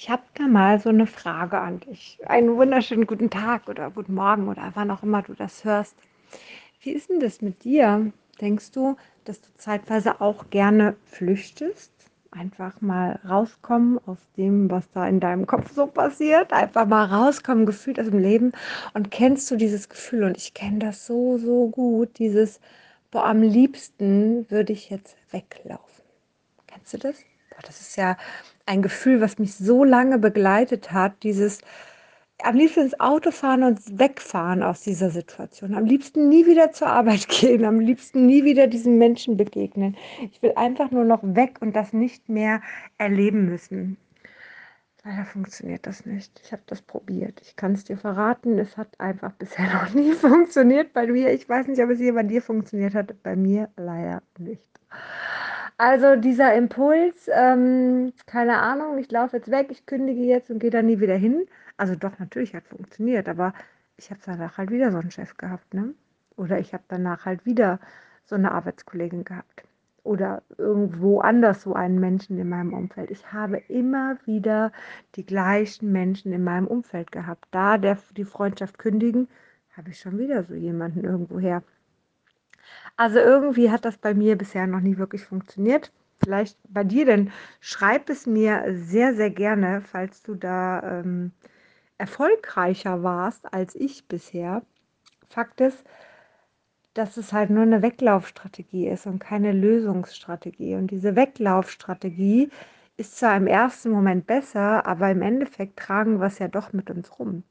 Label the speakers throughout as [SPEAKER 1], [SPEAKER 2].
[SPEAKER 1] Ich habe da mal so eine Frage an dich. Einen wunderschönen guten Tag oder guten Morgen oder wann auch immer du das hörst. Wie ist denn das mit dir? Denkst du, dass du zeitweise auch gerne flüchtest? Einfach mal rauskommen aus dem, was da in deinem Kopf so passiert. Einfach mal rauskommen, gefühlt aus dem Leben. Und kennst du dieses Gefühl? Und ich kenne das so, so gut. Dieses, boah, am liebsten würde ich jetzt weglaufen. Kennst du das? Das ist ja ein Gefühl, was mich so lange begleitet hat, dieses am liebsten ins Auto fahren und wegfahren aus dieser Situation. Am liebsten nie wieder zur Arbeit gehen, am liebsten nie wieder diesen Menschen begegnen. Ich will einfach nur noch weg und das nicht mehr erleben müssen. Leider funktioniert das nicht. Ich habe das probiert. Ich kann es dir verraten, es hat einfach bisher noch nie funktioniert bei mir. Ich weiß nicht, ob es hier bei dir funktioniert hat. Bei mir leider nicht. Also dieser Impuls, ähm, keine Ahnung, ich laufe jetzt weg, ich kündige jetzt und gehe da nie wieder hin. Also doch, natürlich hat funktioniert, aber ich habe danach halt wieder so einen Chef gehabt, ne? Oder ich habe danach halt wieder so eine Arbeitskollegin gehabt. Oder irgendwo anders so einen Menschen in meinem Umfeld. Ich habe immer wieder die gleichen Menschen in meinem Umfeld gehabt. Da der, die Freundschaft kündigen, habe ich schon wieder so jemanden irgendwo her. Also irgendwie hat das bei mir bisher noch nie wirklich funktioniert. Vielleicht bei dir, denn schreib es mir sehr, sehr gerne, falls du da ähm, erfolgreicher warst als ich bisher. Fakt ist, dass es halt nur eine Weglaufstrategie ist und keine Lösungsstrategie. Und diese Weglaufstrategie ist zwar im ersten Moment besser, aber im Endeffekt tragen wir es ja doch mit uns rum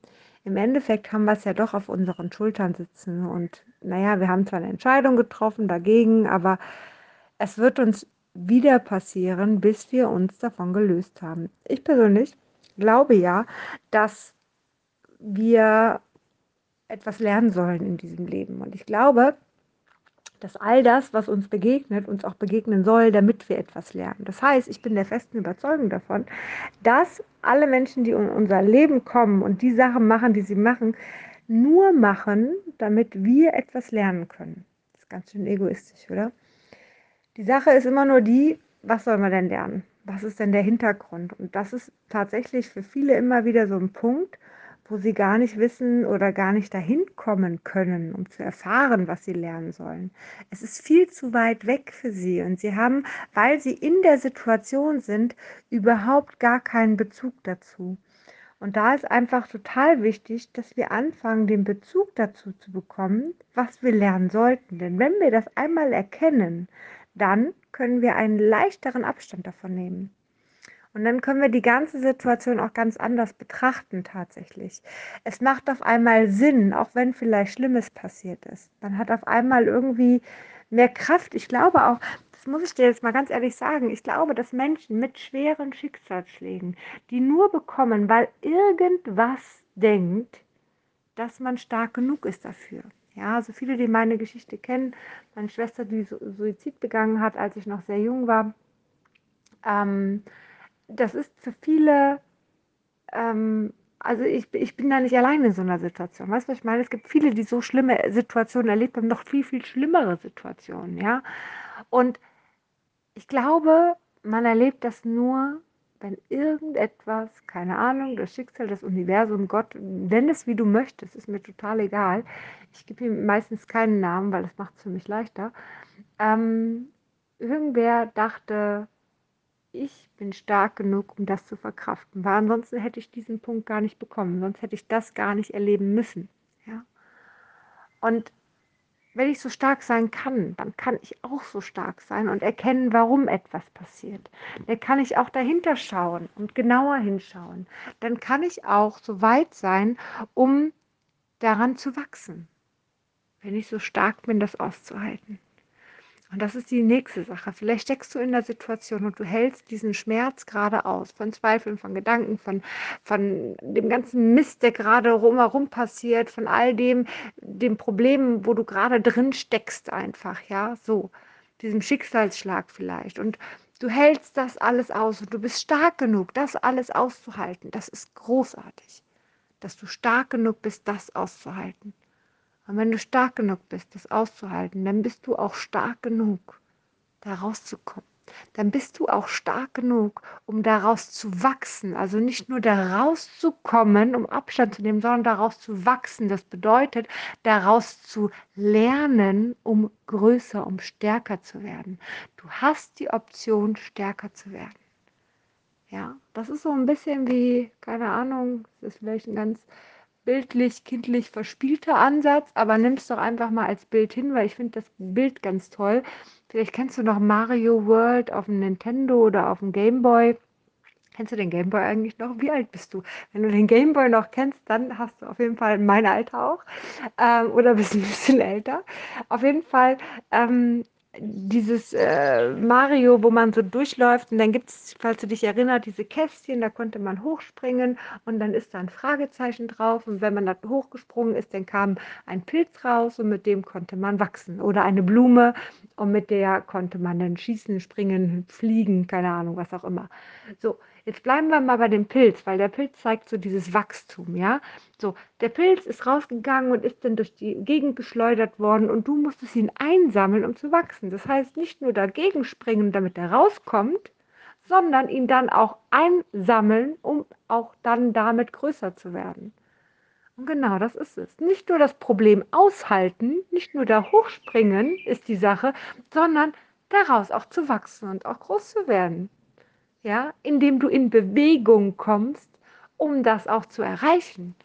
[SPEAKER 1] im Endeffekt haben wir es ja doch auf unseren Schultern sitzen. Und naja, wir haben zwar eine Entscheidung getroffen dagegen, aber es wird uns wieder passieren, bis wir uns davon gelöst haben. Ich persönlich glaube ja, dass wir etwas lernen sollen in diesem Leben. Und ich glaube, dass all das, was uns begegnet, uns auch begegnen soll, damit wir etwas lernen. Das heißt, ich bin der festen Überzeugung davon, dass alle Menschen, die in unser Leben kommen und die Sachen machen, die sie machen, nur machen, damit wir etwas lernen können. Das ist ganz schön egoistisch, oder? Die Sache ist immer nur die, was soll man denn lernen? Was ist denn der Hintergrund? Und das ist tatsächlich für viele immer wieder so ein Punkt, wo sie gar nicht wissen oder gar nicht dahin kommen können, um zu erfahren, was sie lernen sollen. Es ist viel zu weit weg für sie und sie haben, weil sie in der Situation sind, überhaupt gar keinen Bezug dazu. Und da ist einfach total wichtig, dass wir anfangen, den Bezug dazu zu bekommen, was wir lernen sollten. Denn wenn wir das einmal erkennen, dann können wir einen leichteren Abstand davon nehmen. Und dann können wir die ganze Situation auch ganz anders betrachten tatsächlich. Es macht auf einmal Sinn, auch wenn vielleicht Schlimmes passiert ist. Man hat auf einmal irgendwie mehr Kraft. Ich glaube auch, das muss ich dir jetzt mal ganz ehrlich sagen, ich glaube, dass Menschen mit schweren Schicksalsschlägen, die nur bekommen, weil irgendwas denkt, dass man stark genug ist dafür. Ja, also viele, die meine Geschichte kennen, meine Schwester, die Suizid begangen hat, als ich noch sehr jung war, ähm, das ist für viele, ähm, also ich, ich bin da nicht allein in so einer Situation. Weißt du, was ich meine? Es gibt viele, die so schlimme Situationen erlebt haben, noch viel, viel schlimmere Situationen, ja. Und ich glaube, man erlebt das nur, wenn irgendetwas, keine Ahnung, das Schicksal, das Universum, Gott, nenn es wie du möchtest, ist mir total egal. Ich gebe ihm meistens keinen Namen, weil das macht es für mich leichter. Ähm, irgendwer dachte, ich bin stark genug, um das zu verkraften. Weil ansonsten hätte ich diesen Punkt gar nicht bekommen, sonst hätte ich das gar nicht erleben müssen. Ja? Und wenn ich so stark sein kann, dann kann ich auch so stark sein und erkennen, warum etwas passiert. Dann kann ich auch dahinter schauen und genauer hinschauen. Dann kann ich auch so weit sein, um daran zu wachsen. Wenn ich so stark bin, das auszuhalten. Und das ist die nächste Sache. Vielleicht steckst du in der Situation und du hältst diesen Schmerz gerade aus, von Zweifeln, von Gedanken, von, von dem ganzen Mist, der gerade rumherum passiert, von all dem, dem Problem, wo du gerade drin steckst, einfach, ja, so, diesem Schicksalsschlag vielleicht. Und du hältst das alles aus und du bist stark genug, das alles auszuhalten. Das ist großartig, dass du stark genug bist, das auszuhalten. Und wenn du stark genug bist, das auszuhalten, dann bist du auch stark genug, da rauszukommen. dann bist du auch stark genug, um daraus zu wachsen. Also nicht nur daraus zu kommen, um Abstand zu nehmen, sondern daraus zu wachsen. Das bedeutet, daraus zu lernen, um größer, um stärker zu werden. Du hast die Option, stärker zu werden. Ja, das ist so ein bisschen wie, keine Ahnung, das ist vielleicht ein ganz bildlich, kindlich verspielter Ansatz, aber nimm es doch einfach mal als Bild hin, weil ich finde das Bild ganz toll. Vielleicht kennst du noch Mario World auf dem Nintendo oder auf dem Game Boy. Kennst du den Game Boy eigentlich noch? Wie alt bist du? Wenn du den Game Boy noch kennst, dann hast du auf jeden Fall mein Alter auch. Ähm, oder bist ein bisschen älter. Auf jeden Fall ähm, dieses äh, Mario, wo man so durchläuft und dann gibt es, falls du dich erinnerst, diese Kästchen, da konnte man hochspringen und dann ist da ein Fragezeichen drauf und wenn man da hochgesprungen ist, dann kam ein Pilz raus und mit dem konnte man wachsen oder eine Blume und mit der konnte man dann schießen, springen, fliegen, keine Ahnung, was auch immer. So, Jetzt bleiben wir mal bei dem Pilz, weil der Pilz zeigt so dieses Wachstum, ja. So, der Pilz ist rausgegangen und ist dann durch die Gegend geschleudert worden und du musstest ihn einsammeln, um zu wachsen. Das heißt, nicht nur dagegen springen, damit er rauskommt, sondern ihn dann auch einsammeln, um auch dann damit größer zu werden. Und genau das ist es. Nicht nur das Problem aushalten, nicht nur da hochspringen ist die Sache, sondern daraus auch zu wachsen und auch groß zu werden ja, indem du in Bewegung kommst, um das auch zu erreichen.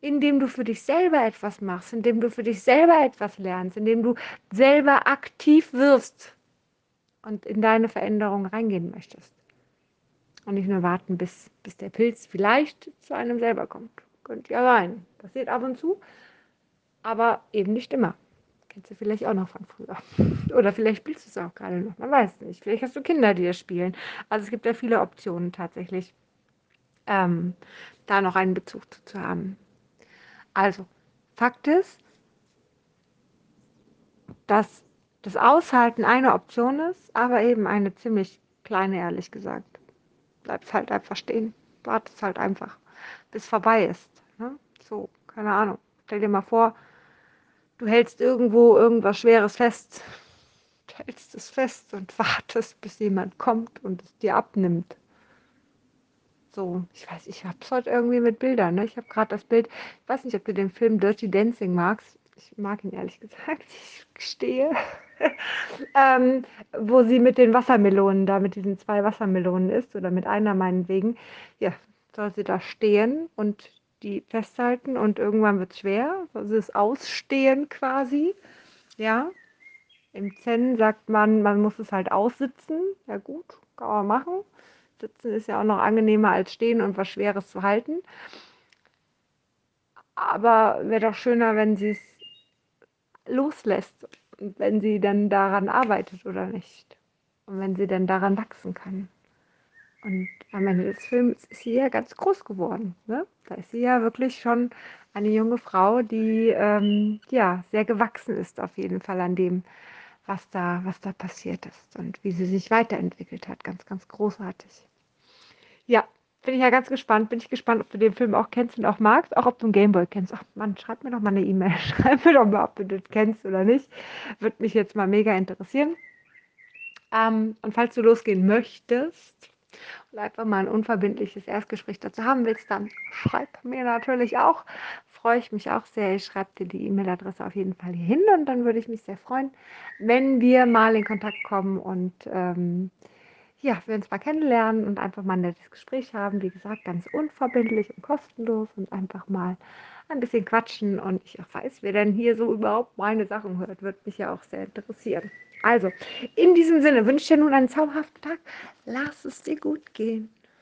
[SPEAKER 1] Indem du für dich selber etwas machst, indem du für dich selber etwas lernst, indem du selber aktiv wirst und in deine Veränderung reingehen möchtest. Und nicht nur warten, bis, bis der Pilz vielleicht zu einem selber kommt. Könnte ja sein. Passiert ab und zu, aber eben nicht immer. Kennst du vielleicht auch noch von früher. Oder vielleicht spielst du es auch gerade noch. Man weiß nicht. Vielleicht hast du Kinder, die das spielen. Also es gibt ja viele Optionen tatsächlich, ähm, da noch einen Bezug zu, zu haben. Also, Fakt ist, dass das Aushalten eine Option ist, aber eben eine ziemlich kleine, ehrlich gesagt. Bleibst halt einfach stehen. Wartest halt einfach, bis vorbei ist. Ne? So, keine Ahnung. Stell dir mal vor, Du hältst irgendwo irgendwas Schweres fest, hältst es fest und wartest, bis jemand kommt und es dir abnimmt. So, ich weiß, ich habe es heute irgendwie mit Bildern. Ne? Ich habe gerade das Bild, ich weiß nicht, ob du den Film Dirty Dancing magst. Ich mag ihn ehrlich gesagt, ich gestehe. ähm, wo sie mit den Wassermelonen da, mit diesen zwei Wassermelonen ist, oder mit einer meinetwegen. Ja, soll sie da stehen und die festhalten und irgendwann wird es schwer. Also das Ausstehen quasi. Ja. Im Zen sagt man, man muss es halt aussitzen. Ja gut, kann man machen. Sitzen ist ja auch noch angenehmer als stehen und was Schweres zu halten. Aber wäre doch schöner, wenn sie es loslässt und wenn sie dann daran arbeitet oder nicht. Und wenn sie dann daran wachsen kann. Und am Ende des Films ist sie ja ganz groß geworden. Ne? Da ist sie ja wirklich schon eine junge Frau, die ähm, ja sehr gewachsen ist auf jeden Fall an dem, was da, was da passiert ist und wie sie sich weiterentwickelt hat. Ganz, ganz großartig. Ja, bin ich ja ganz gespannt. Bin ich gespannt, ob du den Film auch kennst und auch magst, auch ob du einen Gameboy kennst. Ach Mann, schreib mir doch mal eine E-Mail. Schreib mir doch mal, ob du das kennst oder nicht. Würde mich jetzt mal mega interessieren. Ähm, und falls du losgehen möchtest, und einfach mal ein unverbindliches Erstgespräch dazu haben willst, dann schreib mir natürlich auch. Freue ich mich auch sehr. Ich schreibe dir die E-Mail-Adresse auf jeden Fall hier hin und dann würde ich mich sehr freuen, wenn wir mal in Kontakt kommen und ähm, ja, wir uns mal kennenlernen und einfach mal ein nettes Gespräch haben. Wie gesagt, ganz unverbindlich und kostenlos und einfach mal ein bisschen quatschen und ich weiß, wer denn hier so überhaupt meine Sachen hört, wird mich ja auch sehr interessieren. Also, in diesem Sinne wünsche ich dir nun einen zauberhaften Tag. Lass es dir gut gehen.